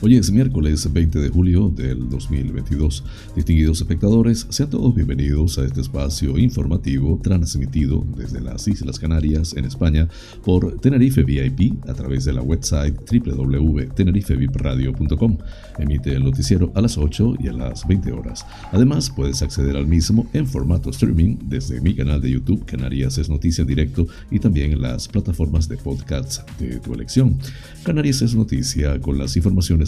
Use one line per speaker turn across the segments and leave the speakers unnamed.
Hoy es miércoles 20 de julio del 2022. Distinguidos espectadores, sean todos bienvenidos a este espacio informativo transmitido desde las Islas Canarias en España por Tenerife VIP a través de la website www.tenerifevipradio.com. Emite el noticiero a las 8 y a las 20 horas. Además, puedes acceder al mismo en formato streaming desde mi canal de YouTube Canarias es Noticia en Directo y también en las plataformas de podcasts de tu elección. Canarias es Noticia con las informaciones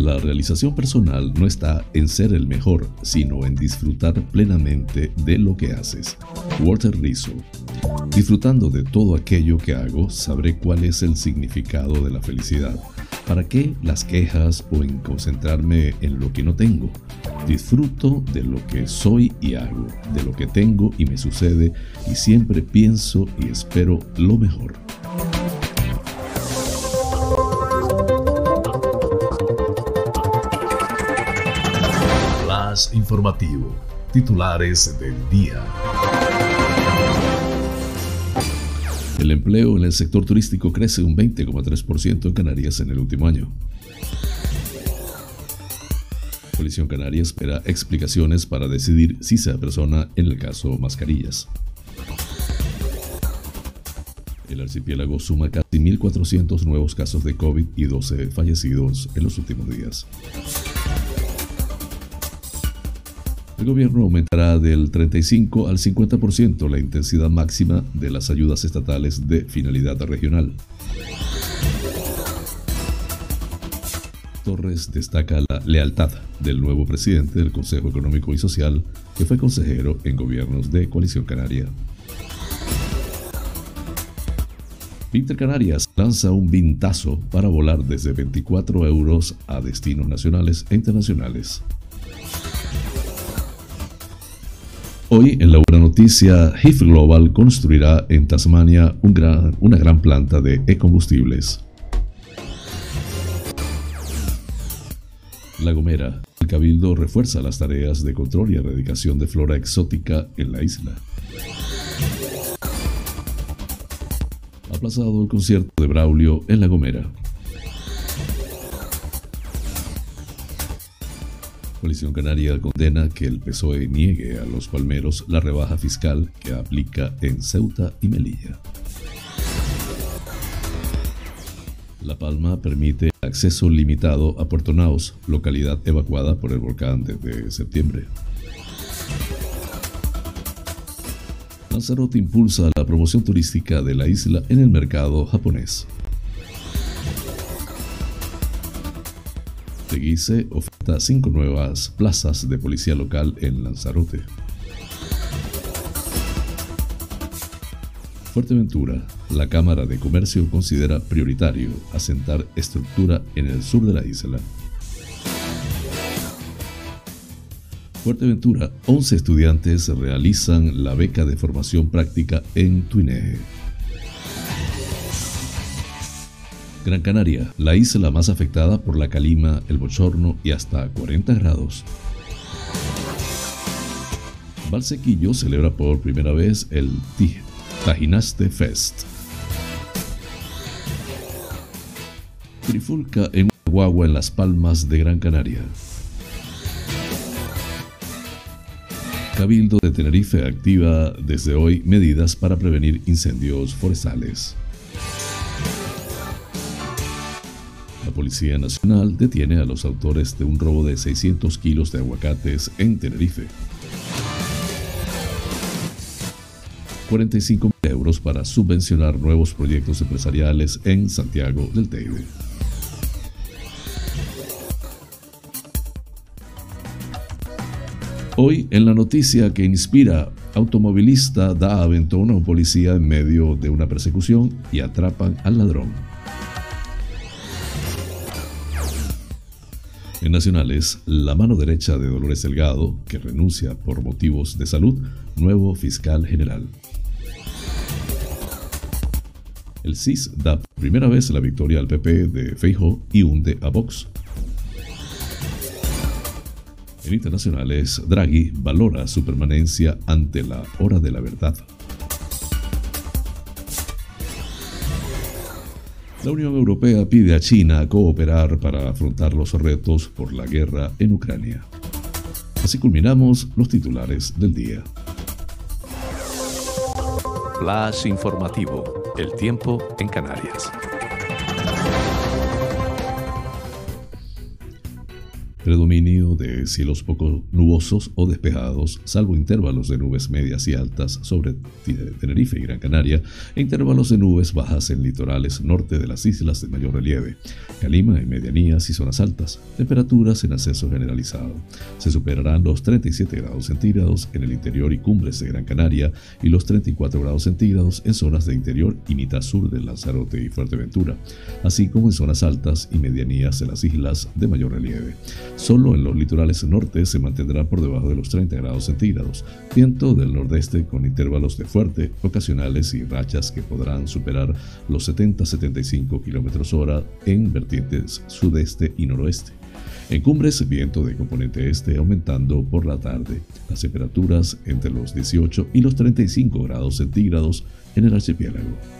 La realización personal no está en ser el mejor, sino en disfrutar plenamente de lo que haces. Walter Rizzo. Disfrutando de todo aquello que hago, sabré cuál es el significado de la felicidad. ¿Para qué las quejas o en concentrarme en lo que no tengo? Disfruto de lo que soy y hago, de lo que tengo y me sucede, y siempre pienso y espero lo mejor. Informativo. Titulares del día. El empleo en el sector turístico crece un 20,3% en Canarias en el último año. Policía Canaria espera explicaciones para decidir si se apersona en el caso Mascarillas. El archipiélago suma casi 1.400 nuevos casos de COVID y 12 fallecidos en los últimos días. El gobierno aumentará del 35 al 50% la intensidad máxima de las ayudas estatales de finalidad regional. Torres destaca la lealtad del nuevo presidente del Consejo Económico y Social, que fue consejero en gobiernos de Coalición Canaria. Pinter Canarias lanza un vintazo para volar desde 24 euros a destinos nacionales e internacionales. Hoy, en la buena noticia, HIF Global construirá en Tasmania una gran planta de e-combustibles. La Gomera. El Cabildo refuerza las tareas de control y erradicación de flora exótica en la isla. Aplazado el concierto de Braulio en La Gomera. Coalición Canaria condena que el PSOE niegue a los palmeros la rebaja fiscal que aplica en Ceuta y Melilla. La Palma permite acceso limitado a Puerto Naos, localidad evacuada por el volcán desde septiembre. Lanzarote impulsa la promoción turística de la isla en el mercado japonés. Teguise cinco nuevas plazas de policía local en Lanzarote. Fuerteventura, la Cámara de Comercio considera prioritario asentar estructura en el sur de la isla. Fuerteventura, 11 estudiantes realizan la beca de formación práctica en Tuineje. Gran Canaria, la isla más afectada por la calima, el bochorno y hasta 40 grados. Valsequillo celebra por primera vez el Tajinaste Fest. Trifulca en guagua en las palmas de Gran Canaria. Cabildo de Tenerife activa desde hoy medidas para prevenir incendios forestales. La Policía Nacional detiene a los autores de un robo de 600 kilos de aguacates en Tenerife. 45 euros para subvencionar nuevos proyectos empresariales en Santiago del Teide. Hoy en la noticia que inspira, automovilista da aventón a un policía en medio de una persecución y atrapan al ladrón. En nacionales, la mano derecha de Dolores Delgado, que renuncia por motivos de salud, nuevo fiscal general. El CIS da primera vez la victoria al PP de Feijo y hunde a Vox. En internacionales, Draghi valora su permanencia ante la hora de la verdad. La Unión Europea pide a China cooperar para afrontar los retos por la guerra en Ucrania. Así culminamos los titulares del día.
El tiempo en Canarias.
Predominio de cielos poco nubosos o despejados, salvo intervalos de nubes medias y altas sobre Tenerife y Gran Canaria, e intervalos de nubes bajas en litorales norte de las islas de mayor relieve, Calima en medianías y zonas altas, temperaturas en ascenso generalizado. Se superarán los 37 grados centígrados en el interior y cumbres de Gran Canaria y los 34 grados centígrados en zonas de interior y mitad sur de Lanzarote y Fuerteventura, así como en zonas altas y medianías de las islas de mayor relieve. Solo en los litorales norte se mantendrá por debajo de los 30 grados centígrados. Viento del nordeste con intervalos de fuerte, ocasionales y rachas que podrán superar los 70-75 km hora en vertientes sudeste y noroeste. En cumbres, viento de componente este aumentando por la tarde. Las temperaturas entre los 18 y los 35 grados centígrados en el archipiélago.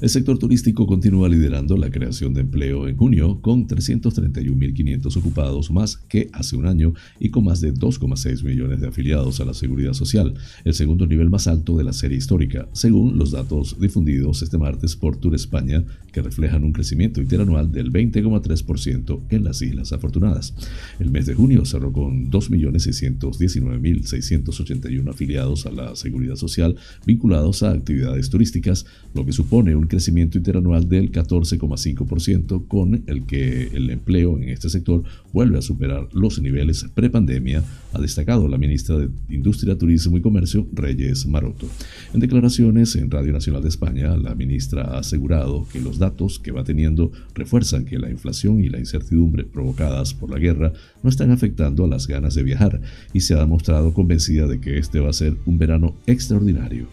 El sector turístico continúa liderando la creación de empleo en junio con 331.500 ocupados más que hace un año y con más de 2,6 millones de afiliados a la seguridad social, el segundo nivel más alto de la serie histórica, según los datos difundidos este martes por Tour España, que reflejan un crecimiento interanual del 20,3% en las Islas Afortunadas. El mes de junio cerró con 2.619.681 afiliados a la seguridad social vinculados a actividades turísticas, lo que supone un crecimiento interanual del 14,5%, con el que el empleo en este sector vuelve a superar los niveles prepandemia, ha destacado la ministra de Industria, Turismo y Comercio, Reyes Maroto. En declaraciones en Radio Nacional de España, la ministra ha asegurado que los datos que va teniendo refuerzan que la inflación y la incertidumbre provocadas por la guerra no están afectando a las ganas de viajar y se ha demostrado convencida de que este va a ser un verano extraordinario.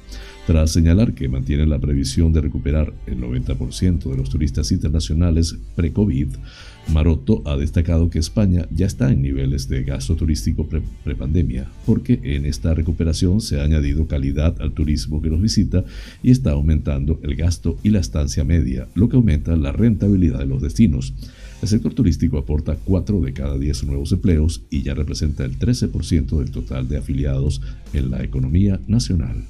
Tras señalar que mantiene la previsión de recuperar el 90% de los turistas internacionales pre-COVID, Maroto ha destacado que España ya está en niveles de gasto turístico prepandemia, porque en esta recuperación se ha añadido calidad al turismo que nos visita y está aumentando el gasto y la estancia media, lo que aumenta la rentabilidad de los destinos. El sector turístico aporta 4 de cada 10 nuevos empleos y ya representa el 13% del total de afiliados en la economía nacional.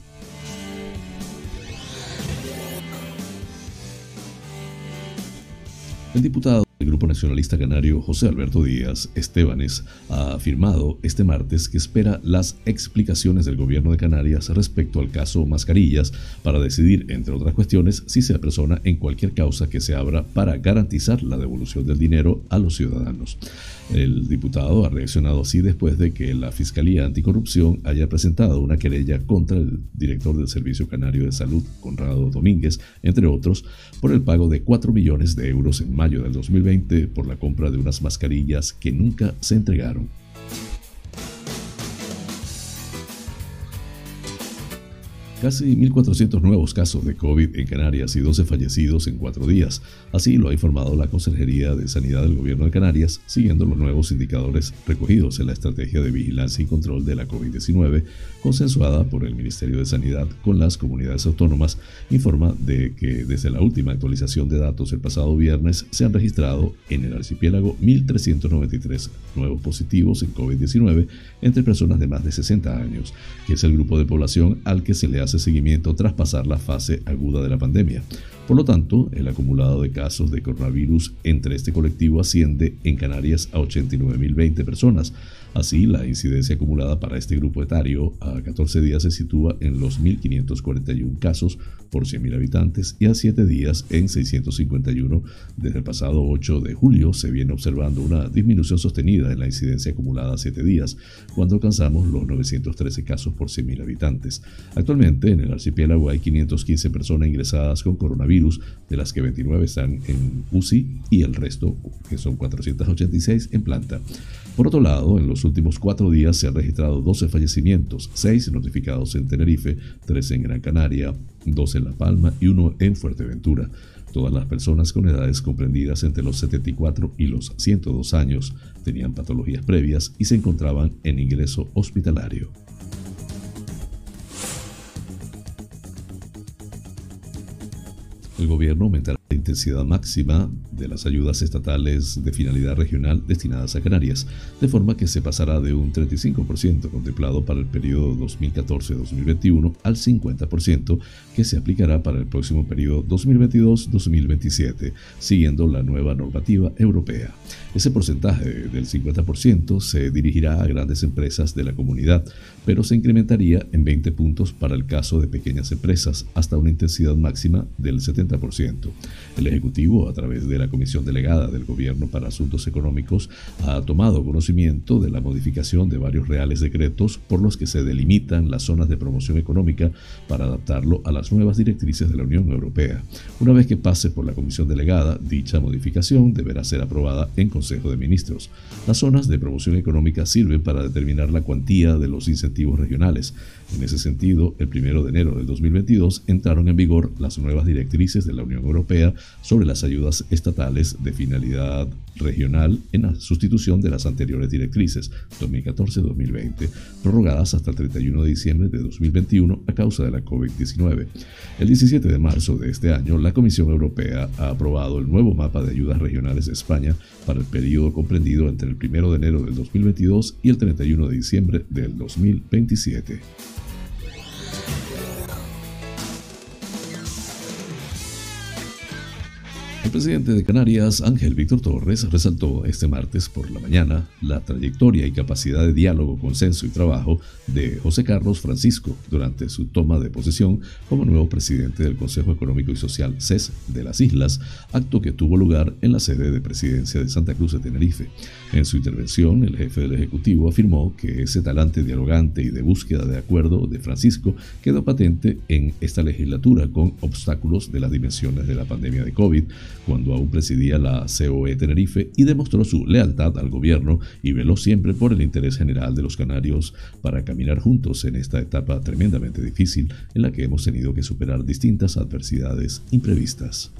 El diputado del Grupo Nacionalista Canario José Alberto Díaz Estebanes ha afirmado este martes que espera las explicaciones del gobierno de Canarias respecto al caso Mascarillas para decidir, entre otras cuestiones, si se apersona en cualquier causa que se abra para garantizar la devolución del dinero a los ciudadanos. El diputado ha reaccionado así después de que la Fiscalía Anticorrupción haya presentado una querella contra el director del Servicio Canario de Salud, Conrado Domínguez, entre otros, por el pago de 4 millones de euros en mayo del 2020 por la compra de unas mascarillas que nunca se entregaron. Casi 1.400 nuevos casos de COVID en Canarias y 12 fallecidos en cuatro días. Así lo ha informado la Consejería de Sanidad del Gobierno de Canarias, siguiendo los nuevos indicadores recogidos en la Estrategia de Vigilancia y Control de la COVID-19, consensuada por el Ministerio de Sanidad con las comunidades autónomas, informa de que desde la última actualización de datos el pasado viernes se han registrado en el archipiélago 1.393 nuevos positivos en COVID-19 entre personas de más de 60 años, que es el grupo de población al que se le ha hace seguimiento tras pasar la fase aguda de la pandemia. Por lo tanto, el acumulado de casos de coronavirus entre este colectivo asciende en Canarias a 89.020 personas, Así, la incidencia acumulada para este grupo etario a 14 días se sitúa en los 1.541 casos por 100.000 habitantes y a 7 días en 651. Desde el pasado 8 de julio se viene observando una disminución sostenida en la incidencia acumulada a 7 días, cuando alcanzamos los 913 casos por 100.000 habitantes. Actualmente en el archipiélago hay 515 personas ingresadas con coronavirus, de las que 29 están en UCI y el resto, que son 486, en planta. Por otro lado, en los últimos cuatro días se han registrado 12 fallecimientos, 6 notificados en Tenerife, 3 en Gran Canaria, 2 en La Palma y 1 en Fuerteventura. Todas las personas con edades comprendidas entre los 74 y los 102 años tenían patologías previas y se encontraban en ingreso hospitalario. El gobierno aumentará la intensidad máxima de las ayudas estatales de finalidad regional destinadas a Canarias, de forma que se pasará de un 35% contemplado para el periodo 2014-2021 al 50% que se aplicará para el próximo periodo 2022-2027, siguiendo la nueva normativa europea. Ese porcentaje del 50% se dirigirá a grandes empresas de la comunidad, pero se incrementaría en 20 puntos para el caso de pequeñas empresas, hasta una intensidad máxima del 70%. El Ejecutivo, a través de la Comisión Delegada del Gobierno para Asuntos Económicos, ha tomado conocimiento de la modificación de varios reales decretos por los que se delimitan las zonas de promoción económica para adaptarlo a las nuevas directrices de la Unión Europea. Una vez que pase por la Comisión Delegada, dicha modificación deberá ser aprobada en Consejo de Ministros. Las zonas de promoción económica sirven para determinar la cuantía de los incentivos regionales. En ese sentido, el 1 de enero del 2022 entraron en vigor las nuevas directrices de la Unión Europea sobre las ayudas estatales de finalidad regional en la sustitución de las anteriores directrices 2014-2020, prorrogadas hasta el 31 de diciembre de 2021 a causa de la COVID-19. El 17 de marzo de este año, la Comisión Europea ha aprobado el nuevo mapa de ayudas regionales de España para el periodo comprendido entre el 1 de enero del 2022 y el 31 de diciembre del 2027. El presidente de Canarias, Ángel Víctor Torres, resaltó este martes por la mañana la trayectoria y capacidad de diálogo, consenso y trabajo de José Carlos Francisco durante su toma de posesión como nuevo presidente del Consejo Económico y Social CES de las Islas, acto que tuvo lugar en la sede de presidencia de Santa Cruz de Tenerife. En su intervención, el jefe del Ejecutivo afirmó que ese talante dialogante y de búsqueda de acuerdo de Francisco quedó patente en esta legislatura con obstáculos de las dimensiones de la pandemia de COVID, cuando aún presidía la COE Tenerife y demostró su lealtad al gobierno y veló siempre por el interés general de los canarios para caminar juntos en esta etapa tremendamente difícil en la que hemos tenido que superar distintas adversidades imprevistas.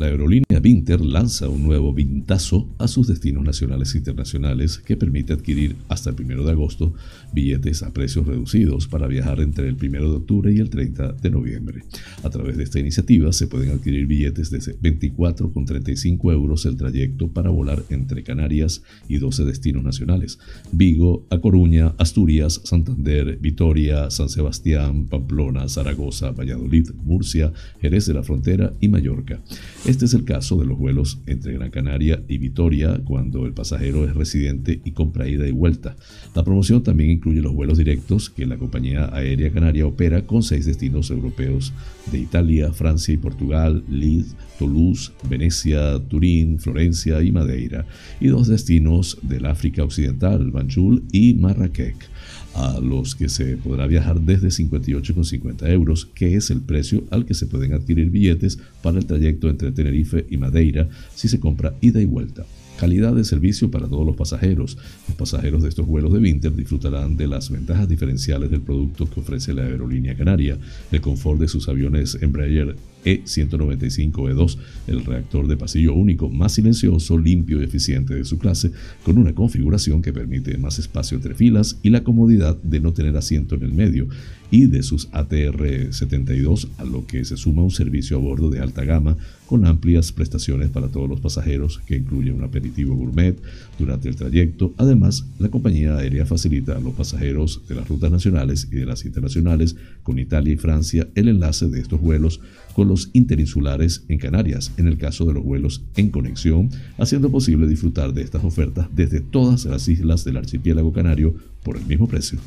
La aerolínea Vinter lanza un nuevo vintazo a sus destinos nacionales e internacionales que permite adquirir hasta el 1 de agosto billetes a precios reducidos para viajar entre el 1 de octubre y el 30 de noviembre. A través de esta iniciativa se pueden adquirir billetes de 24,35 euros el trayecto para volar entre Canarias y 12 destinos nacionales: Vigo, A Coruña, Asturias, Santander, Vitoria, San Sebastián, Pamplona, Zaragoza, Valladolid, Murcia, Jerez de la Frontera y Mallorca. Este es el caso de los vuelos entre Gran Canaria y Vitoria cuando el pasajero es residente y compra ida y vuelta. La promoción también incluye los vuelos directos que la compañía aérea canaria opera con seis destinos europeos de Italia, Francia y Portugal, Leeds, Toulouse, Venecia, Turín, Florencia y Madeira, y dos destinos del África Occidental, Banjul y Marrakech a los que se podrá viajar desde 58,50 euros, que es el precio al que se pueden adquirir billetes para el trayecto entre Tenerife y Madeira si se compra ida y vuelta. Calidad de servicio para todos los pasajeros. Los pasajeros de estos vuelos de Winter disfrutarán de las ventajas diferenciales del producto que ofrece la aerolínea canaria, el confort de sus aviones Embraer e195E2, el reactor de pasillo único más silencioso, limpio y eficiente de su clase, con una configuración que permite más espacio entre filas y la comodidad de no tener asiento en el medio, y de sus ATR-72, a lo que se suma un servicio a bordo de alta gama con amplias prestaciones para todos los pasajeros que incluye un aperitivo gourmet durante el trayecto. Además, la compañía aérea facilita a los pasajeros de las rutas nacionales y de las internacionales con Italia y Francia el enlace de estos vuelos con los interinsulares en Canarias, en el caso de los vuelos en conexión, haciendo posible disfrutar de estas ofertas desde todas las islas del archipiélago canario por el mismo precio.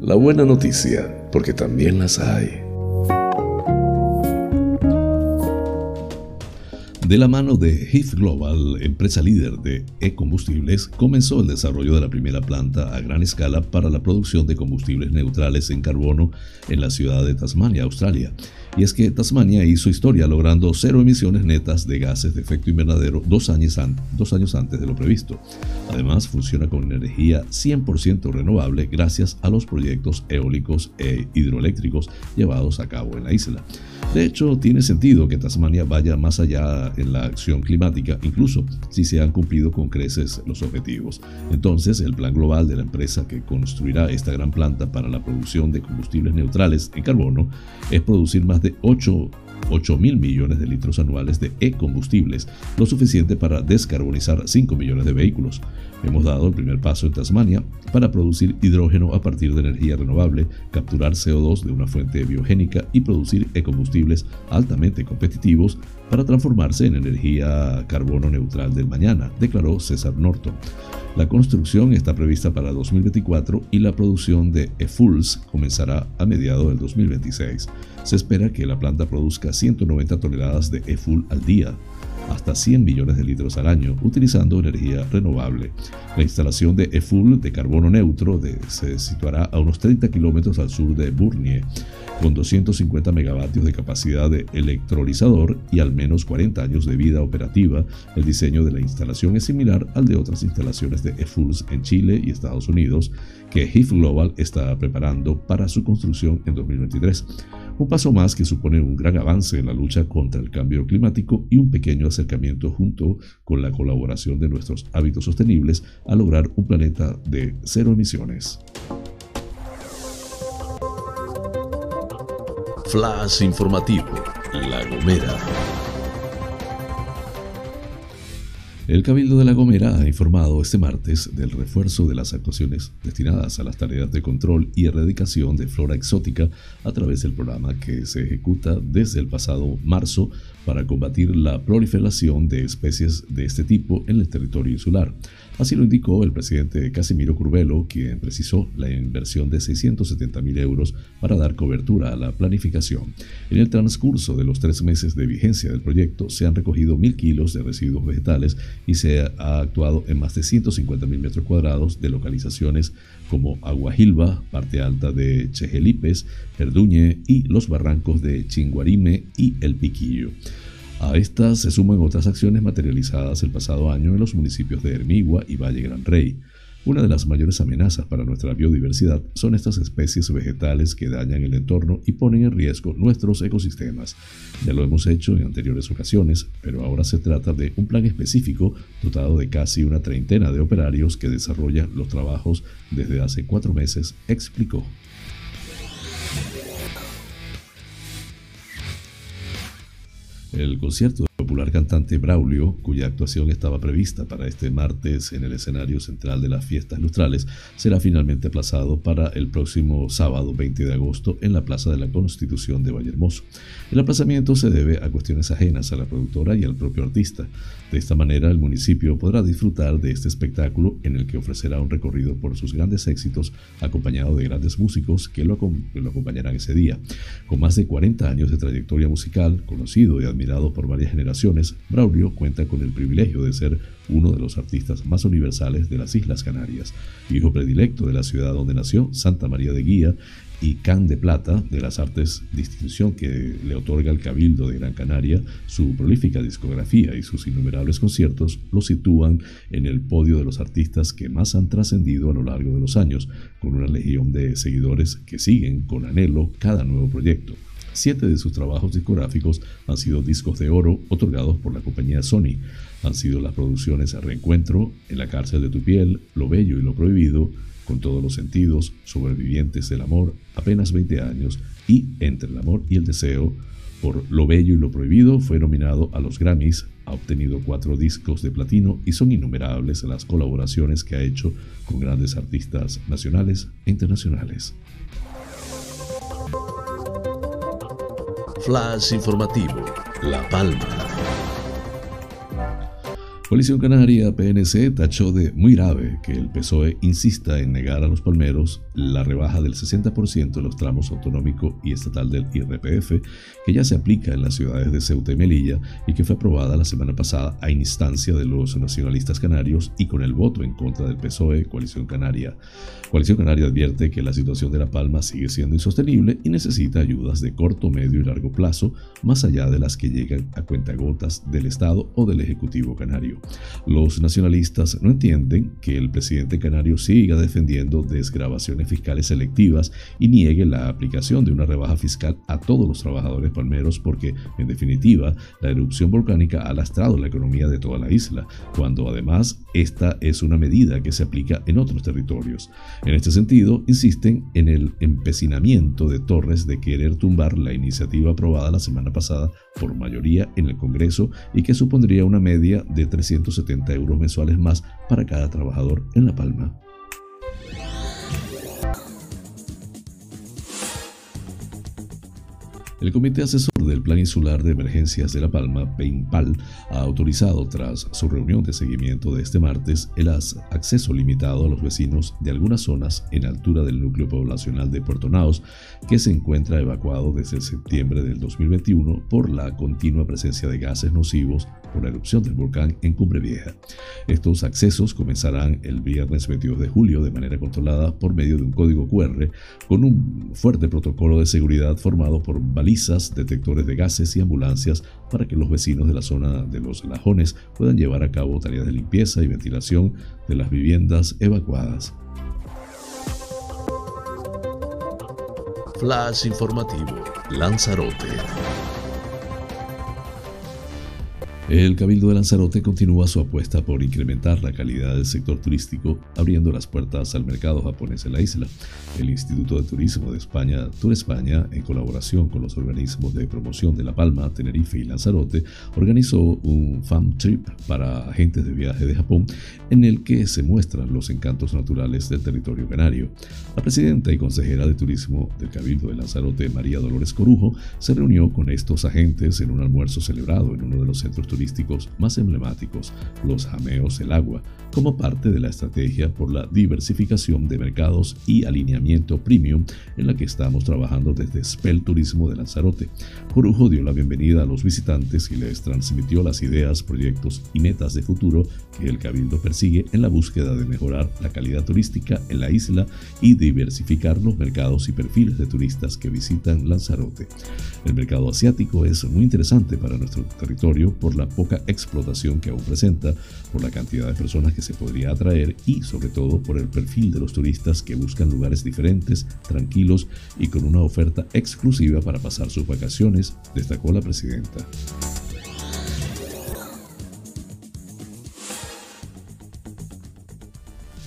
La buena noticia, porque también las hay.
De la mano de Heath Global, empresa líder de e-combustibles, comenzó el desarrollo de la primera planta a gran escala para la producción de combustibles neutrales en carbono en la ciudad de Tasmania, Australia. Y es que Tasmania hizo historia logrando cero emisiones netas de gases de efecto invernadero dos años, dos años antes de lo previsto. Además, funciona con energía 100% renovable gracias a los proyectos eólicos e hidroeléctricos llevados a cabo en la isla. De hecho, tiene sentido que Tasmania vaya más allá en la acción climática, incluso si se han cumplido con creces los objetivos. Entonces, el plan global de la empresa que construirá esta gran planta para la producción de combustibles neutrales en carbono es producir más de 8 8 mil millones de litros anuales de e-combustibles, lo suficiente para descarbonizar 5 millones de vehículos. Hemos dado el primer paso en Tasmania para producir hidrógeno a partir de energía renovable, capturar CO2 de una fuente biogénica y producir e-combustibles altamente competitivos para transformarse en energía carbono neutral del mañana, declaró César Norton. La construcción está prevista para 2024 y la producción de e-fuels comenzará a mediados del 2026. Se espera que la planta produzca 190 toneladas de e-fuel al día, hasta 100 millones de litros al año, utilizando energía renovable. La instalación de e-fuel de carbono neutro se situará a unos 30 kilómetros al sur de Burnie con 250 megavatios de capacidad de electrolizador y al menos 40 años de vida operativa, el diseño de la instalación es similar al de otras instalaciones de e-Fuels en Chile y Estados Unidos que HIF Global está preparando para su construcción en 2023. Un paso más que supone un gran avance en la lucha contra el cambio climático y un pequeño acercamiento junto con la colaboración de nuestros hábitos sostenibles a lograr un planeta de cero emisiones.
Flash informativo, La Gomera.
El Cabildo de La Gomera ha informado este martes del refuerzo de las actuaciones destinadas a las tareas de control y erradicación de flora exótica a través del programa que se ejecuta desde el pasado marzo para combatir la proliferación de especies de este tipo en el territorio insular. Así lo indicó el presidente Casimiro Curvelo, quien precisó la inversión de 670 mil euros para dar cobertura a la planificación. En el transcurso de los tres meses de vigencia del proyecto se han recogido mil kilos de residuos vegetales y se ha actuado en más de 150 mil metros cuadrados de localizaciones como Aguajilba, parte alta de Chejelipes, Perduñe y los barrancos de Chinguarime y El Piquillo. A estas se suman otras acciones materializadas el pasado año en los municipios de Hermigua y Valle Gran Rey. Una de las mayores amenazas para nuestra biodiversidad son estas especies vegetales que dañan el entorno y ponen en riesgo nuestros ecosistemas. Ya lo hemos hecho en anteriores ocasiones, pero ahora se trata de un plan específico dotado de casi una treintena de operarios que desarrollan los trabajos desde hace cuatro meses, explicó. El concierto popular cantante Braulio, cuya actuación estaba prevista para este martes en el escenario central de las fiestas lustrales, será finalmente aplazado para el próximo sábado 20 de agosto en la Plaza de la Constitución de Vallehermoso. El aplazamiento se debe a cuestiones ajenas a la productora y al propio artista. De esta manera, el municipio podrá disfrutar de este espectáculo en el que ofrecerá un recorrido por sus grandes éxitos, acompañado de grandes músicos que lo, lo acompañarán ese día. Con más de 40 años de trayectoria musical, conocido y admirado por varias generaciones, Braulio cuenta con el privilegio de ser uno de los artistas más universales de las Islas Canarias, hijo predilecto de la ciudad donde nació, Santa María de Guía, y Can de Plata de las Artes, distinción que le otorga el Cabildo de Gran Canaria, su prolífica discografía y sus innumerables conciertos lo sitúan en el podio de los artistas que más han trascendido a lo largo de los años, con una legión de seguidores que siguen con anhelo cada nuevo proyecto. Siete de sus trabajos discográficos han sido discos de oro otorgados por la compañía Sony. Han sido las producciones Reencuentro, En la cárcel de tu piel, Lo bello y lo prohibido, Con todos los sentidos, Sobrevivientes del amor, Apenas 20 años y Entre el amor y el deseo. Por Lo bello y lo prohibido fue nominado a los Grammys, ha obtenido cuatro discos de platino y son innumerables las colaboraciones que ha hecho con grandes artistas nacionales e internacionales.
Flash informativo, La Palma.
Coalición Canaria PNC tachó de muy grave que el PSOE insista en negar a los palmeros la rebaja del 60% de los tramos autonómico y estatal del IRPF, que ya se aplica en las ciudades de Ceuta y Melilla y que fue aprobada la semana pasada a instancia de los nacionalistas canarios y con el voto en contra del PSOE, Coalición Canaria. Coalición Canaria advierte que la situación de La Palma sigue siendo insostenible y necesita ayudas de corto, medio y largo plazo, más allá de las que llegan a cuentagotas del Estado o del Ejecutivo Canario. Los nacionalistas no entienden que el presidente canario siga defendiendo desgrabaciones fiscales selectivas y niegue la aplicación de una rebaja fiscal a todos los trabajadores palmeros porque, en definitiva, la erupción volcánica ha lastrado la economía de toda la isla, cuando además esta es una medida que se aplica en otros territorios. En este sentido, insisten en el empecinamiento de Torres de querer tumbar la iniciativa aprobada la semana pasada por mayoría en el Congreso y que supondría una media de 370 euros mensuales más para cada trabajador en La Palma. El Comité Asesor del Plan Insular de Emergencias de La Palma, PEINPAL, ha autorizado tras su reunión de seguimiento de este martes el acceso limitado a los vecinos de algunas zonas en altura del núcleo poblacional de Puerto Naos, que se encuentra evacuado desde septiembre del 2021 por la continua presencia de gases nocivos por la erupción del volcán en Cumbre Vieja. Estos accesos comenzarán el viernes 22 de julio de manera controlada por medio de un código QR con un fuerte protocolo de seguridad formado por detectores de gases y ambulancias para que los vecinos de la zona de los lajones puedan llevar a cabo tareas de limpieza y ventilación de las viviendas evacuadas.
Flash informativo, Lanzarote.
El Cabildo de Lanzarote continúa su apuesta por incrementar la calidad del sector turístico, abriendo las puertas al mercado japonés en la isla. El Instituto de Turismo de España, Tour España, en colaboración con los organismos de promoción de La Palma, Tenerife y Lanzarote, organizó un fan trip para agentes de viaje de Japón en el que se muestran los encantos naturales del territorio canario. La presidenta y consejera de turismo del Cabildo de Lanzarote, María Dolores Corujo, se reunió con estos agentes en un almuerzo celebrado en uno de los centros turísticos más emblemáticos, los Jameos El Agua, como parte de la estrategia por la diversificación de mercados y alineamiento premium en la que estamos trabajando desde Spell Turismo de Lanzarote. Corujo dio la bienvenida a los visitantes y les transmitió las ideas, proyectos y metas de futuro que el Cabildo persigue en la búsqueda de mejorar la calidad turística en la isla y diversificar los mercados y perfiles de turistas que visitan Lanzarote. El mercado asiático es muy interesante para nuestro territorio por la poca explotación que aún presenta, por la cantidad de personas que se podría atraer y sobre todo por el perfil de los turistas que buscan lugares diferentes, tranquilos y con una oferta exclusiva para pasar sus vacaciones, destacó la presidenta.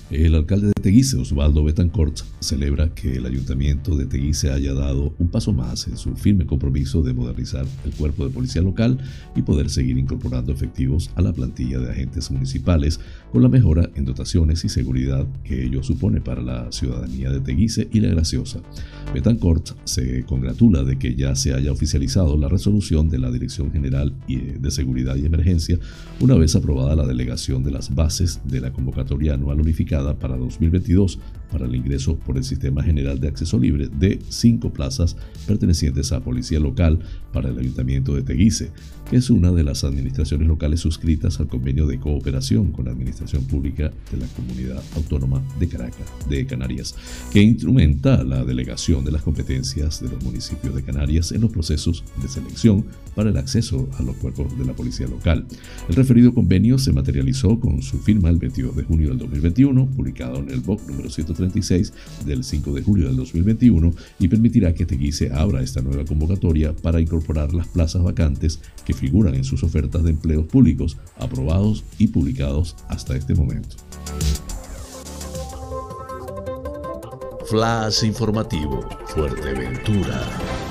El alcalde de Teguise, Osvaldo Betancourt, celebra que el ayuntamiento de Teguise haya dado un paso más en su firme compromiso de modernizar el cuerpo de policía local y poder seguir incorporando efectivos a la plantilla de agentes municipales con la mejora en dotaciones y seguridad que ello supone para la ciudadanía de Teguise y la Graciosa. Betancourt se congratula de que ya se haya oficializado la resolución de la Dirección General de Seguridad y Emergencia una vez aprobada la delegación de las bases de la convocatoria anual unificada para 2022 para el ingreso por el Sistema General de Acceso Libre de cinco plazas pertenecientes a Policía Local para el Ayuntamiento de Teguise, que es una de las administraciones locales suscritas al convenio de cooperación con la Administración Pública de la Comunidad Autónoma de Caracas, de Canarias, que instrumenta la delegación de las competencias de los municipios de Canarias en los procesos de selección para el acceso a los cuerpos de la Policía Local. El referido convenio se materializó con su firma el 22 de junio del 2021 publicado en el BOC número 136 del 5 de julio del 2021 y permitirá que Teguise abra esta nueva convocatoria para incorporar las plazas vacantes que figuran en sus ofertas de empleos públicos aprobados y publicados hasta este momento.
Flash informativo, Fuerteventura.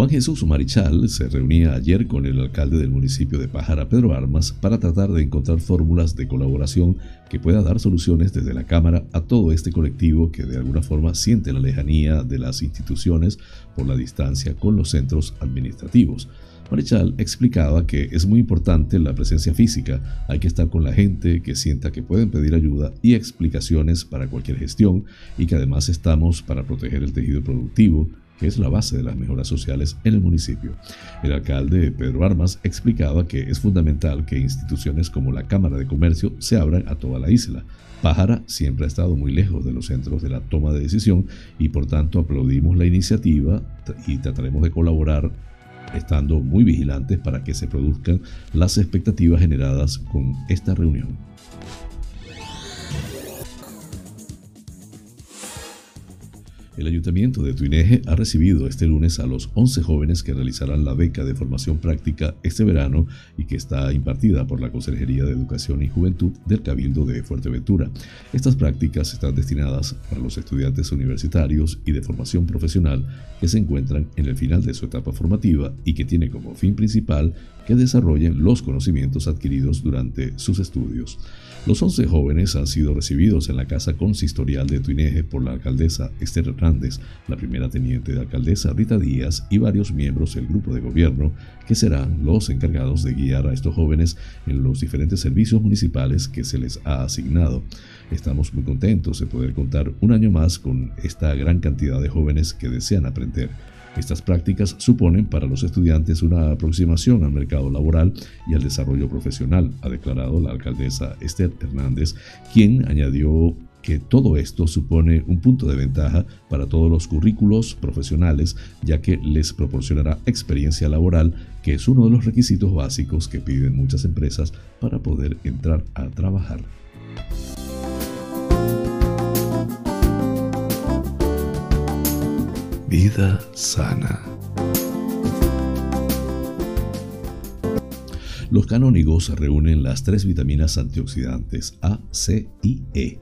Juan Jesús Marichal se reunía ayer con el alcalde del municipio de Pájara, Pedro Armas, para tratar de encontrar fórmulas de colaboración que pueda dar soluciones desde la Cámara a todo este colectivo que de alguna forma siente la lejanía de las instituciones por la distancia con los centros administrativos. Marichal explicaba que es muy importante la presencia física, hay que estar con la gente que sienta que pueden pedir ayuda y explicaciones para cualquier gestión y que además estamos para proteger el tejido productivo, que es la base de las mejoras sociales en el municipio. El alcalde Pedro Armas explicaba que es fundamental que instituciones como la Cámara de Comercio se abran a toda la isla. Pájara siempre ha estado muy lejos de los centros de la toma de decisión y por tanto aplaudimos la iniciativa y trataremos de colaborar estando muy vigilantes para que se produzcan las expectativas generadas con esta reunión. El Ayuntamiento de Tuineje ha recibido este lunes a los 11 jóvenes que realizarán la beca de formación práctica este verano y que está impartida por la Consejería de Educación y Juventud del Cabildo de Fuerteventura. Estas prácticas están destinadas para los estudiantes universitarios y de formación profesional que se encuentran en el final de su etapa formativa y que tiene como fin principal que desarrollen los conocimientos adquiridos durante sus estudios. Los 11 jóvenes han sido recibidos en la Casa Consistorial de Tuineje por la alcaldesa Esther Hernández, la primera teniente de alcaldesa Rita Díaz y varios miembros del grupo de gobierno que serán los encargados de guiar a estos jóvenes en los diferentes servicios municipales que se les ha asignado. Estamos muy contentos de poder contar un año más con esta gran cantidad de jóvenes que desean aprender estas prácticas suponen para los estudiantes una aproximación al mercado laboral y al desarrollo profesional, ha declarado la alcaldesa Esther Hernández, quien añadió que todo esto supone un punto de ventaja para todos los currículos profesionales, ya que les proporcionará experiencia laboral, que es uno de los requisitos básicos que piden muchas empresas para poder entrar a trabajar.
Vida sana.
Los canónigos reúnen las tres vitaminas antioxidantes A, C y E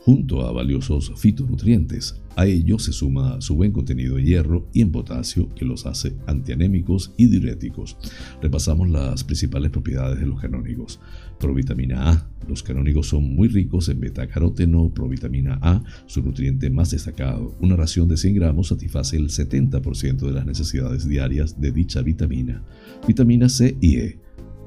junto a valiosos fitonutrientes. A ello se suma su buen contenido de hierro y en potasio que los hace antianémicos y diuréticos. Repasamos las principales propiedades de los canónigos. Provitamina A. Los canónigos son muy ricos en beta-caroteno, provitamina A, su nutriente más destacado. Una ración de 100 gramos satisface el 70% de las necesidades diarias de dicha vitamina. Vitamina C y E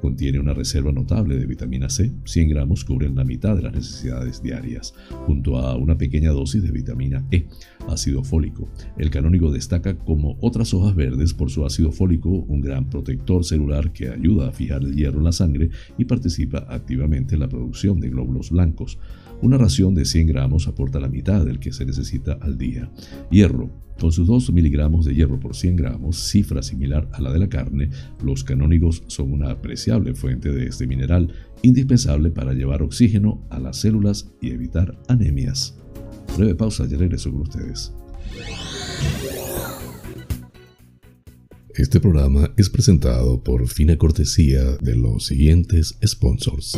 Contiene una reserva notable de vitamina C, 100 gramos cubren la mitad de las necesidades diarias, junto a una pequeña dosis de vitamina E, ácido fólico. El canónigo destaca como otras hojas verdes por su ácido fólico, un gran protector celular que ayuda a fijar el hierro en la sangre y participa activamente en la producción de glóbulos blancos. Una ración de 100 gramos aporta la mitad del que se necesita al día. Hierro con sus 2 miligramos de hierro por 100 gramos, cifra similar a la de la carne, los canónigos son una apreciable fuente de este mineral, indispensable para llevar oxígeno a las células y evitar anemias. Breve pausa, ya regreso con ustedes. Este programa es presentado por fina cortesía de los siguientes sponsors.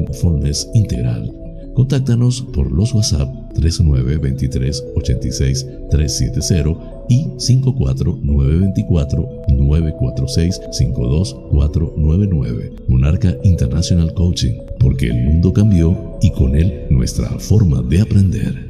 mindfulness integral. Contáctanos por los WhatsApp 3923 86 370 y 54924 946 52499. Monarca International Coaching, porque el mundo cambió y con él nuestra forma de aprender.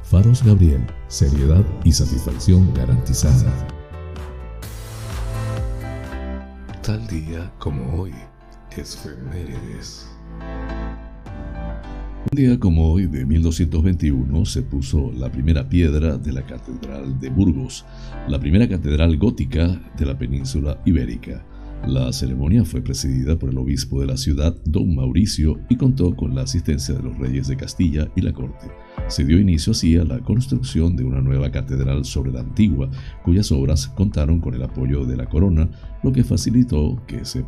Faros Gabriel, seriedad y satisfacción garantizada.
Tal día como hoy, efemérides.
Un día como hoy de 1221 se puso la primera piedra de la Catedral de Burgos, la primera catedral gótica de la península ibérica. La ceremonia fue presidida por el obispo de la ciudad, don Mauricio, y contó con la asistencia de los reyes de Castilla y la corte. Se dio inicio así a la construcción de una nueva catedral sobre la antigua, cuyas obras contaron con el apoyo de la corona, lo que facilitó que se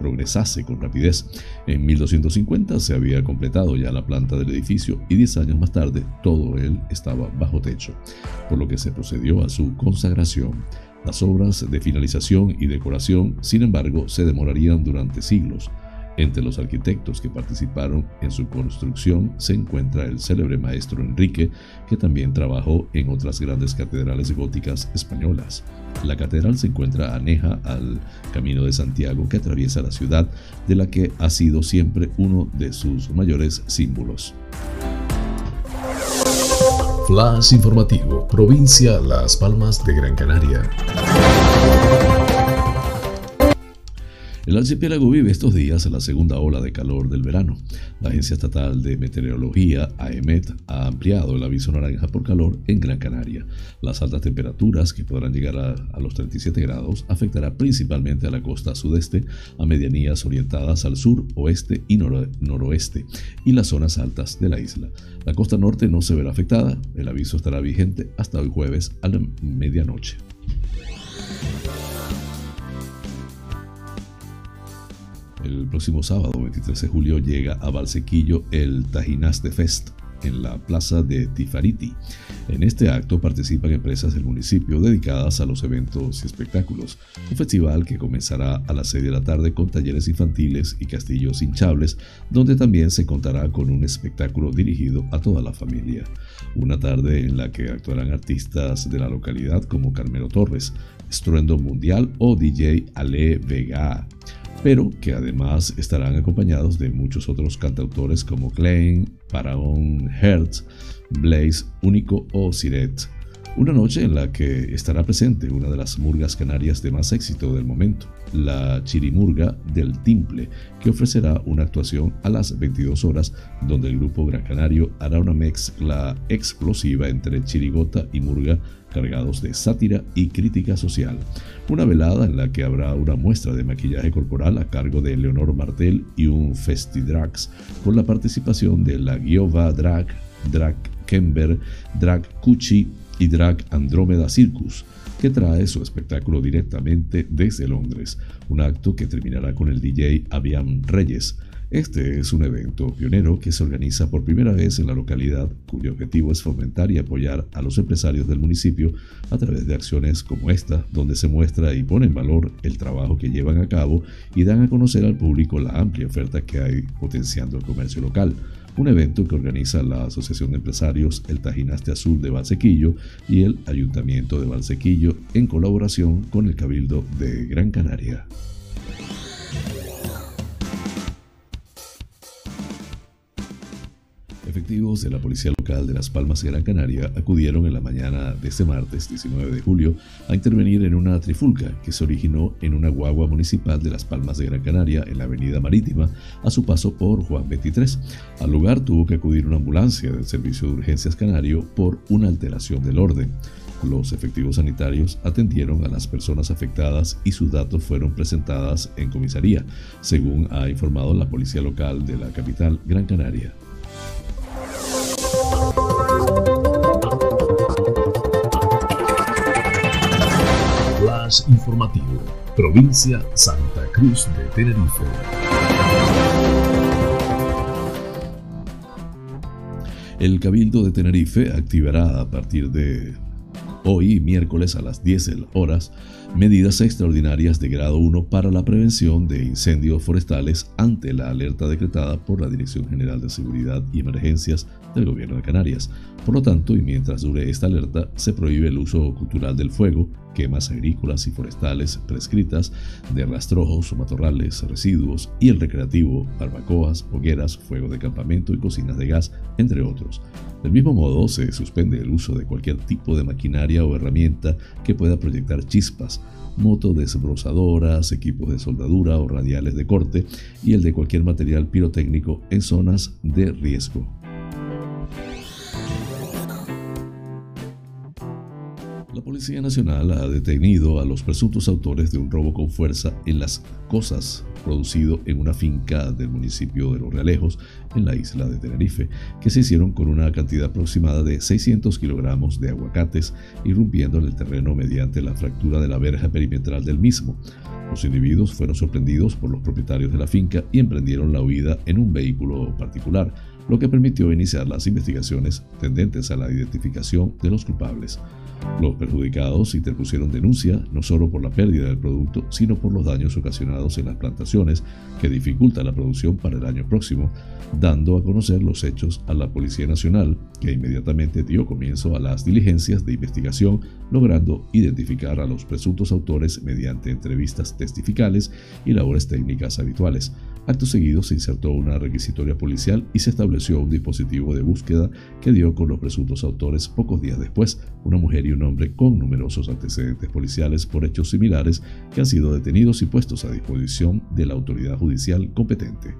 progresase con rapidez. En 1250 se había completado ya la planta del edificio y 10 años más tarde todo él estaba bajo techo, por lo que se procedió a su consagración. Las obras de finalización y decoración, sin embargo, se demorarían durante siglos. Entre los arquitectos que participaron en su construcción se encuentra el célebre maestro Enrique, que también trabajó en otras grandes catedrales góticas españolas. La catedral se encuentra aneja al Camino de Santiago que atraviesa la ciudad, de la que ha sido siempre uno de sus mayores símbolos.
Flash informativo, provincia Las Palmas de Gran Canaria.
El archipiélago vive estos días la segunda ola de calor del verano. La Agencia Estatal de Meteorología, AEMET, ha ampliado el aviso naranja por calor en Gran Canaria. Las altas temperaturas, que podrán llegar a, los 37 grados, afectará principalmente a la costa sudeste, a medianías orientadas al sur, oeste y noroeste, y las zonas altas de la isla. La costa norte no se verá afectada, el aviso estará vigente hasta hoy jueves a la medianoche. El próximo sábado, 23 de julio, llega a Valsequillo el Tajinaste Fest en la plaza de Tifariti. En este acto participan empresas del municipio dedicadas a los eventos y espectáculos. Un festival que comenzará a las 6 de la tarde con talleres infantiles y castillos hinchables, donde también se contará con un espectáculo dirigido a toda la familia. Una tarde en la que actuarán artistas de la localidad como Carmelo Torres, Estruendo Mundial o DJ Ale Vega pero que además estarán acompañados de muchos otros cantautores como Klein, Paragon Hertz, Blaze, Único o Siret. Una noche en la que estará presente una de las murgas canarias de más éxito del momento, la Chirimurga del Timple, que ofrecerá una actuación a las 22 horas donde el grupo Gran Canario hará una mezcla explosiva entre chirigota y murga cargados de sátira y crítica social. Una velada en la que habrá una muestra de maquillaje corporal a cargo de Leonor Martel y un festidrags con la participación de la Giova Drag, Drag Kember, Drag Cucci y Drag Andrómeda Circus que trae su espectáculo directamente desde Londres, un acto que terminará con el DJ Avian Reyes, este es un evento pionero que se organiza por primera vez en la localidad, cuyo objetivo es fomentar y apoyar a los empresarios del municipio a través de acciones como esta, donde se muestra y pone en valor el trabajo que llevan a cabo y dan a conocer al público la amplia oferta que hay potenciando el comercio local. Un evento que organiza la Asociación de Empresarios El Tajinaste Azul de Valsequillo y el Ayuntamiento de Valsequillo en colaboración con el Cabildo de Gran Canaria. Efectivos de la Policía Local de Las Palmas de Gran Canaria acudieron en la mañana de este martes 19 de julio a intervenir en una trifulca que se originó en una guagua municipal de Las Palmas de Gran Canaria en la Avenida Marítima a su paso por Juan 23. Al lugar tuvo que acudir una ambulancia del Servicio de Urgencias Canario por una alteración del orden. Los efectivos sanitarios atendieron a las personas afectadas y sus datos fueron presentadas en comisaría, según ha informado la policía local de la capital Gran Canaria.
Informativo, provincia Santa Cruz de Tenerife.
El Cabildo de Tenerife activará a partir de hoy, miércoles a las 10 horas, medidas extraordinarias de grado 1 para la prevención de incendios forestales ante la alerta decretada por la Dirección General de Seguridad y Emergencias del Gobierno de Canarias. Por lo tanto, y mientras dure esta alerta, se prohíbe el uso cultural del fuego, quemas agrícolas y forestales prescritas, de rastrojos matorrales, residuos y el recreativo, barbacoas, hogueras, fuego de campamento y cocinas de gas, entre otros. Del mismo modo, se suspende el uso de cualquier tipo de maquinaria o herramienta que pueda proyectar chispas, desbrozadoras, equipos de soldadura o radiales de corte y el de cualquier material pirotécnico en zonas de riesgo. La Policía Nacional ha detenido a los presuntos autores de un robo con fuerza en las cosas producido en una finca del municipio de Los Realejos, en la isla de Tenerife, que se hicieron con una cantidad aproximada de 600 kilogramos de aguacates, irrumpiendo en el terreno mediante la fractura de la verja perimetral del mismo. Los individuos fueron sorprendidos por los propietarios de la finca y emprendieron la huida en un vehículo particular, lo que permitió iniciar las investigaciones tendentes a la identificación de los culpables. Los perjudicados interpusieron denuncia no solo por la pérdida del producto, sino por los daños ocasionados en las plantaciones que dificultan la producción para el año próximo, dando a conocer los hechos a la Policía Nacional, que inmediatamente dio comienzo a las diligencias de investigación, logrando identificar a los presuntos autores mediante entrevistas testificales y labores técnicas habituales. Acto seguido se insertó una requisitoria policial y se estableció un dispositivo de búsqueda que dio con los presuntos autores pocos días después, una mujer y un hombre con numerosos antecedentes policiales por hechos similares que han sido detenidos y puestos a disposición de la autoridad judicial competente.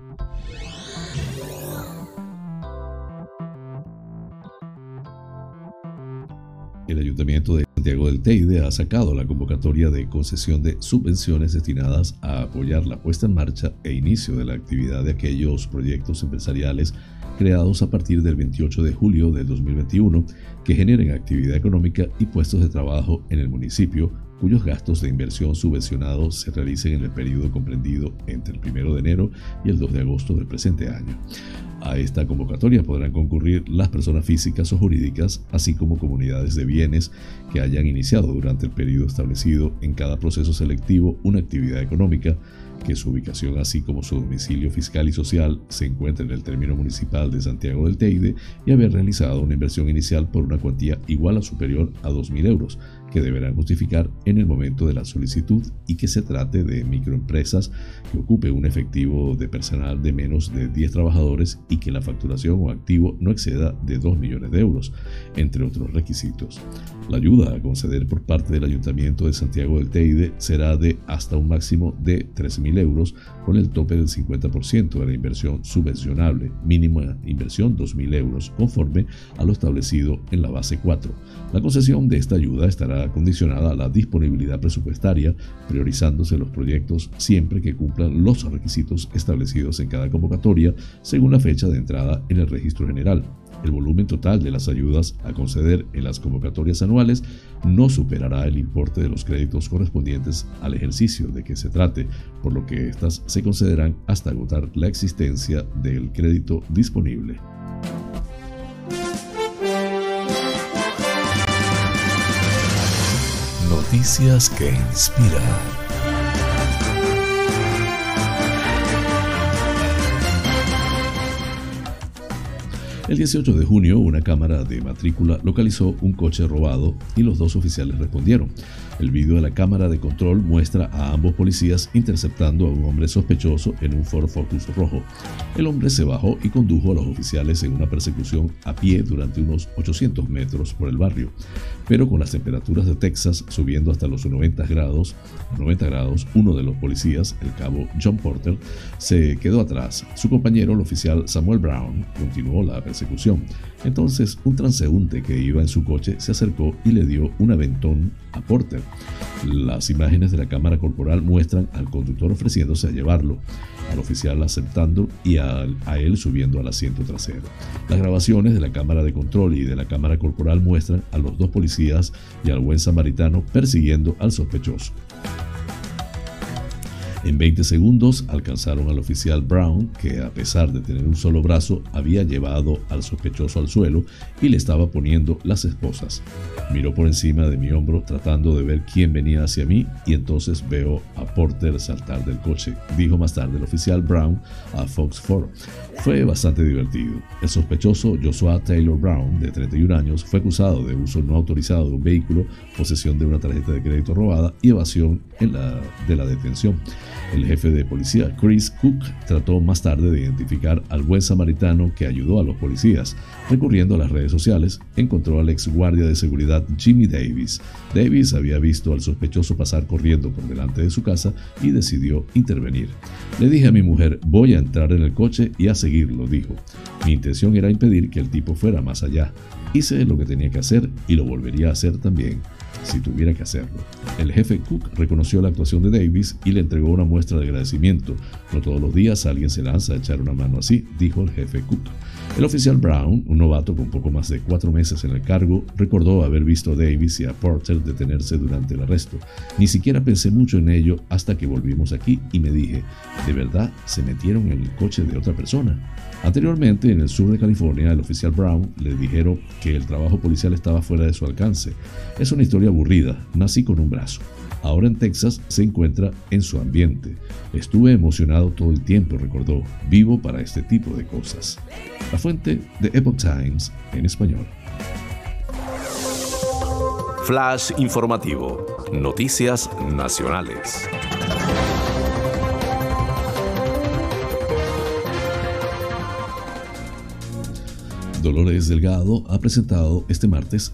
El Ayuntamiento de Santiago del Teide ha sacado la convocatoria de concesión de subvenciones destinadas a apoyar la puesta en marcha e inicio de la actividad de aquellos proyectos empresariales creados a partir del 28 de julio del 2021 que generen actividad económica y puestos de trabajo en el municipio cuyos gastos de inversión subvencionados se realicen en el periodo comprendido entre el 1 de enero y el 2 de agosto del presente año. A esta convocatoria podrán concurrir las personas físicas o jurídicas, así como comunidades de bienes que hayan iniciado durante el periodo establecido en cada proceso selectivo una actividad económica que su ubicación así como su domicilio fiscal y social se encuentra en el término municipal de Santiago del Teide y haber realizado una inversión inicial por una cuantía igual o superior a 2.000 euros, que deberán justificar en el momento de la solicitud y que se trate de microempresas que ocupen un efectivo de personal de menos de 10 trabajadores y que la facturación o activo no exceda de 2 millones de euros, entre otros requisitos. La ayuda a conceder por parte del Ayuntamiento de Santiago del Teide será de hasta un máximo de 3.000 euros con el tope del 50% de la inversión subvencionable, mínima inversión 2.000 euros, conforme a lo establecido en la base 4. La concesión de esta ayuda estará condicionada a la disponibilidad presupuestaria, priorizándose los proyectos siempre que cumplan los requisitos establecidos en cada convocatoria según la fecha de entrada en el registro general. El volumen total de las ayudas a conceder en las convocatorias anuales no superará el importe de los créditos correspondientes al ejercicio de que se trate, por lo que éstas se concederán hasta agotar la existencia del crédito disponible.
Noticias que inspiran.
El 18 de junio, una cámara de matrícula localizó un coche robado y los dos oficiales respondieron. El vídeo de la cámara de control muestra a ambos policías interceptando a un hombre sospechoso en un Ford Focus rojo. El hombre se bajó y condujo a los oficiales en una persecución a pie durante unos 800 metros por el barrio. Pero con las temperaturas de Texas subiendo hasta los 90 grados, 90 grados, uno de los policías, el cabo John Porter, se quedó atrás. Su compañero, el oficial Samuel Brown, continuó la persecución. Entonces, un transeúnte que iba en su coche se acercó y le dio un aventón a Porter. Las imágenes de la cámara corporal muestran al conductor ofreciéndose a llevarlo, al oficial aceptando y a, a él subiendo al asiento trasero. Las grabaciones de la cámara de control y de la cámara corporal muestran a los dos policías y al buen samaritano persiguiendo al sospechoso. En 20 segundos alcanzaron al oficial Brown, que a pesar de tener un solo brazo, había llevado al sospechoso al suelo y le estaba poniendo las esposas. Miró por encima de mi hombro tratando de ver quién venía hacia mí y entonces veo a Porter saltar del coche, dijo más tarde el oficial Brown a Fox 4. Fue bastante divertido. El sospechoso Joshua Taylor Brown, de 31 años, fue acusado de uso no autorizado de un vehículo, posesión de una tarjeta de crédito robada y evasión en la, de la detención. El jefe de policía, Chris Cook, trató más tarde de identificar al buen samaritano que ayudó a los policías. Recurriendo a las redes sociales, encontró al ex guardia de seguridad Jimmy Davis. Davis había visto al sospechoso pasar corriendo por delante de su casa y decidió intervenir. Le dije a mi mujer, voy a entrar en el coche y a seguirlo, dijo. Mi intención era impedir que el tipo fuera más allá. Hice lo que tenía que hacer y lo volvería a hacer también si tuviera que hacerlo. El jefe Cook reconoció la actuación de Davis y le entregó una muestra de agradecimiento. No todos los días alguien se lanza a echar una mano así, dijo el jefe Cook. El oficial Brown, un novato con poco más de cuatro meses en el cargo, recordó haber visto a Davis y a Porter detenerse durante el arresto. Ni siquiera pensé mucho en ello hasta que volvimos aquí y me dije, ¿de verdad se metieron en el coche de otra persona? Anteriormente, en el sur de California, el oficial Brown le dijeron que el trabajo policial estaba fuera de su alcance. Es una historia aburrida, nací con un brazo. Ahora en Texas se encuentra en su ambiente. Estuve emocionado todo el tiempo, recordó, vivo para este tipo de cosas. La fuente de Epoch Times en español.
Flash informativo. Noticias nacionales.
Dolores Delgado ha presentado este martes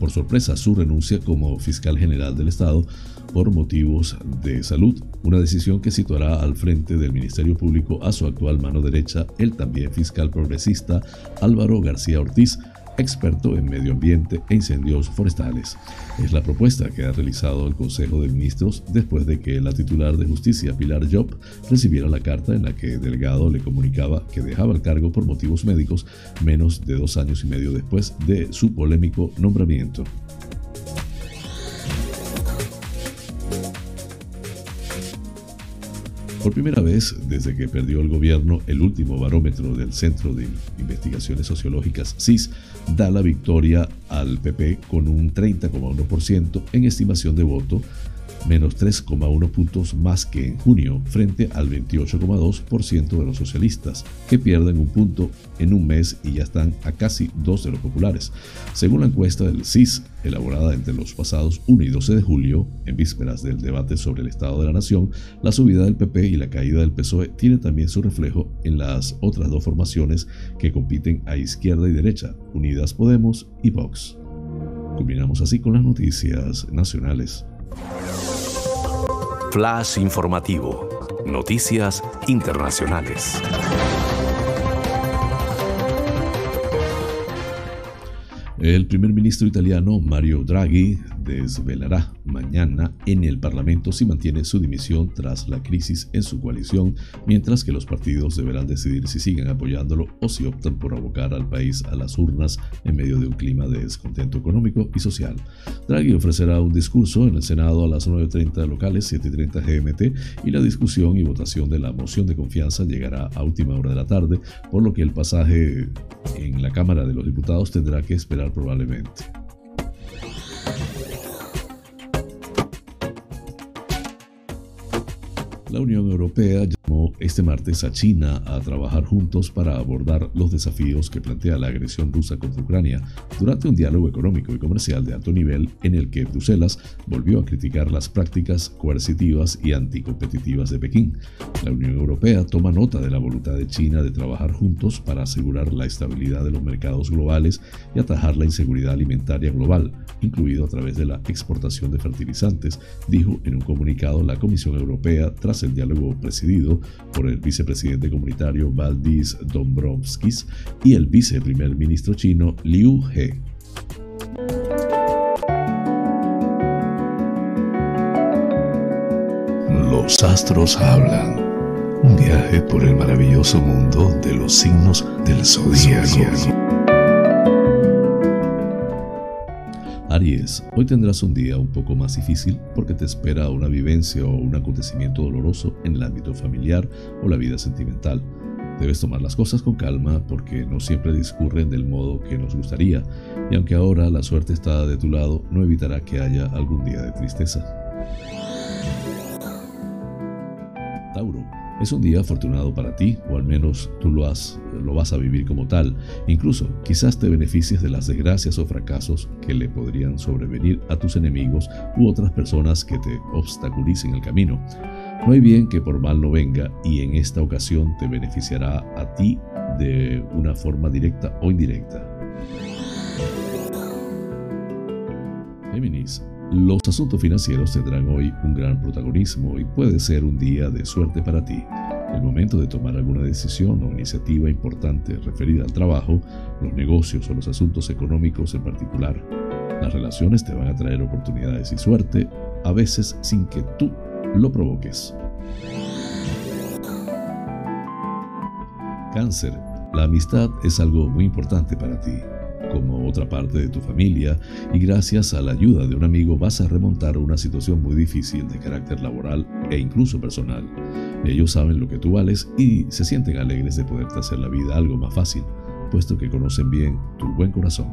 por sorpresa su renuncia como fiscal general del Estado por motivos de salud, una decisión que situará al frente del Ministerio Público a su actual mano derecha, el también fiscal progresista Álvaro García Ortiz, experto en medio ambiente e incendios forestales. Es la propuesta que ha realizado el Consejo de Ministros después de que la titular de justicia, Pilar Job, recibiera la carta en la que Delgado le comunicaba que dejaba el cargo por motivos médicos menos de dos años y medio después de su polémico nombramiento. Por primera vez desde que perdió el gobierno, el último barómetro del Centro de Investigaciones Sociológicas CIS da la victoria al PP con un 30,1% en estimación de voto menos 3,1 puntos más que en junio, frente al 28,2% de los socialistas, que pierden un punto en un mes y ya están a casi dos de los populares. Según la encuesta del CIS, elaborada entre los pasados 1 y 12 de julio, en vísperas del debate sobre el Estado de la Nación, la subida del PP y la caída del PSOE tienen también su reflejo en las otras dos formaciones que compiten a izquierda y derecha, Unidas Podemos y Vox. Combinamos así con las noticias nacionales.
Flash informativo. Noticias internacionales.
El primer ministro italiano Mario Draghi desvelará mañana en el Parlamento si mantiene su dimisión tras la crisis en su coalición, mientras que los partidos deberán decidir si siguen apoyándolo o si optan por abocar al país a las urnas en medio de un clima de descontento económico y social. Draghi ofrecerá un discurso en el Senado a las 9.30 locales, 7.30 GMT, y la discusión y votación de la moción de confianza llegará a última hora de la tarde, por lo que el pasaje en la Cámara de los Diputados tendrá que esperar probablemente. La Unión Europea llamó este martes a China a trabajar juntos para abordar los desafíos que plantea la agresión rusa contra Ucrania durante un diálogo económico y comercial de alto nivel en el que Bruselas volvió a criticar las prácticas coercitivas y anticompetitivas de Pekín. La Unión Europea toma nota de la voluntad de China de trabajar juntos para asegurar la estabilidad de los mercados globales y atajar la inseguridad alimentaria global, incluido a través de la exportación de fertilizantes, dijo en un comunicado la Comisión Europea tras el diálogo presidido por el vicepresidente comunitario Valdis Dombrovskis y el viceprimer ministro chino Liu He.
Los astros hablan. Un viaje por el maravilloso mundo de los signos del zodíaco.
Aries, hoy tendrás un día un poco más difícil porque te espera una vivencia o un acontecimiento doloroso en el ámbito familiar o la vida sentimental. Debes tomar las cosas con calma porque no siempre discurren del modo que nos gustaría y aunque ahora la suerte está de tu lado, no evitará que haya algún día de tristeza. Tauro, es un día afortunado para ti, o al menos tú lo, has, lo vas a vivir como tal. Incluso quizás te beneficies de las desgracias o fracasos que le podrían sobrevenir a tus enemigos u otras personas que te obstaculicen el camino. No hay bien que por mal no venga y en esta ocasión te beneficiará a ti de una forma directa o indirecta. Géminis, los asuntos financieros tendrán hoy un gran protagonismo y puede ser un día de suerte para ti. El momento de tomar alguna decisión o iniciativa importante referida al trabajo, los negocios o los asuntos económicos en particular. Las relaciones te van a traer oportunidades y suerte, a veces sin que tú lo provoques. Cáncer. La amistad es algo muy importante para ti como otra parte de tu familia y gracias a la ayuda de un amigo vas a remontar una situación muy difícil de carácter laboral e incluso personal. Ellos saben lo que tú vales y se sienten alegres de poderte hacer la vida algo más fácil, puesto que conocen bien tu buen corazón.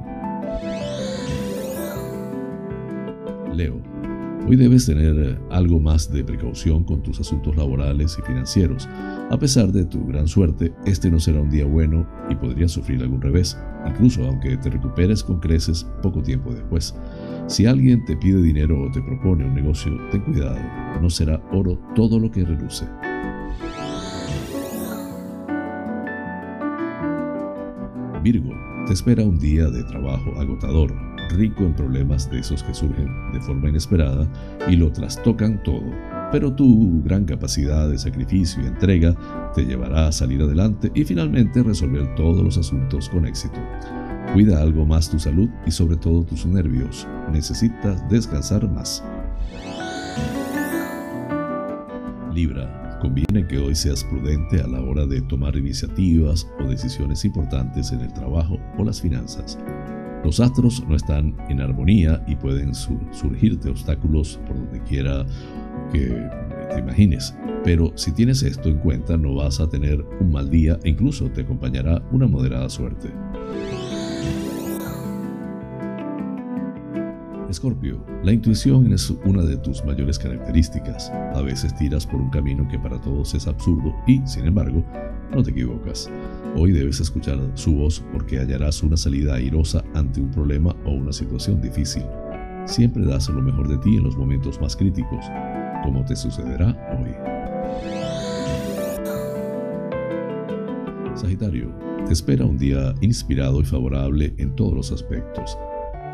Leo. Hoy debes tener algo más de precaución con tus asuntos laborales y financieros. A pesar de tu gran suerte, este no será un día bueno y podrías sufrir algún revés incluso aunque te recuperes con creces poco tiempo después. Si alguien te pide dinero o te propone un negocio, ten cuidado, no será oro todo lo que reluce. Virgo, te espera un día de trabajo agotador, rico en problemas de esos que surgen de forma inesperada y lo trastocan todo pero tu gran capacidad de sacrificio y entrega te llevará a salir adelante y finalmente resolver todos los asuntos con éxito. Cuida algo más tu salud y sobre todo tus nervios. Necesitas descansar más. Libra, conviene que hoy seas prudente a la hora de tomar iniciativas o decisiones importantes en el trabajo o las finanzas. Los astros no están en armonía y pueden surgirte obstáculos por donde quiera que te imagines. Pero si tienes esto en cuenta no vas a tener un mal día e incluso te acompañará una moderada suerte. Escorpio, la intuición es una de tus mayores características. A veces tiras por un camino que para todos es absurdo y, sin embargo, no te equivocas. Hoy debes escuchar su voz porque hallarás una salida airosa ante un problema o una situación difícil. Siempre das lo mejor de ti en los momentos más críticos, como te sucederá hoy. Sagitario, te espera un día inspirado y favorable en todos los aspectos.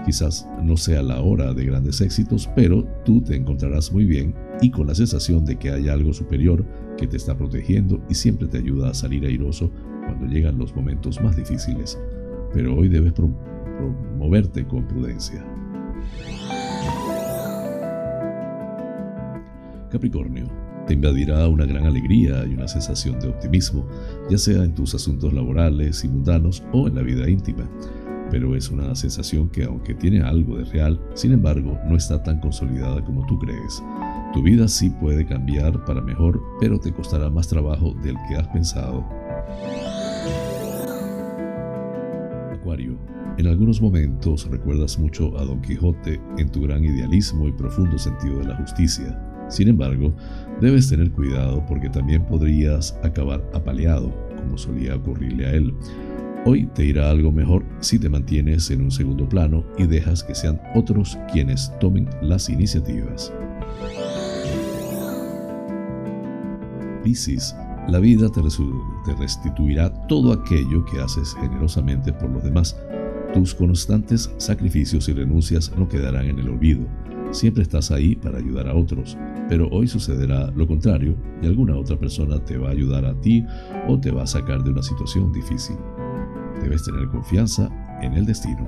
Quizás no sea la hora de grandes éxitos, pero tú te encontrarás muy bien y con la sensación de que hay algo superior que te está protegiendo y siempre te ayuda a salir airoso cuando llegan los momentos más difíciles. Pero hoy debes moverte con prudencia. Capricornio, te invadirá una gran alegría y una sensación de optimismo, ya sea en tus asuntos laborales y mundanos o en la vida íntima pero es una sensación que aunque tiene algo de real, sin embargo no está tan consolidada como tú crees. Tu vida sí puede cambiar para mejor, pero te costará más trabajo del que has pensado. Acuario, en algunos momentos recuerdas mucho a Don Quijote en tu gran idealismo y profundo sentido de la justicia. Sin embargo, debes tener cuidado porque también podrías acabar apaleado, como solía ocurrirle a él. Hoy te irá algo mejor si te mantienes en un segundo plano y dejas que sean otros quienes tomen las iniciativas. Piscis, la vida te, restituirá todo aquello que haces generosamente por los demás. Tus constantes sacrificios y renuncias no quedarán en el olvido. Siempre estás ahí para ayudar a otros, pero hoy sucederá lo contrario y alguna otra persona te va a ayudar a ti o te va a sacar de una situación difícil. Debes tener confianza en el destino.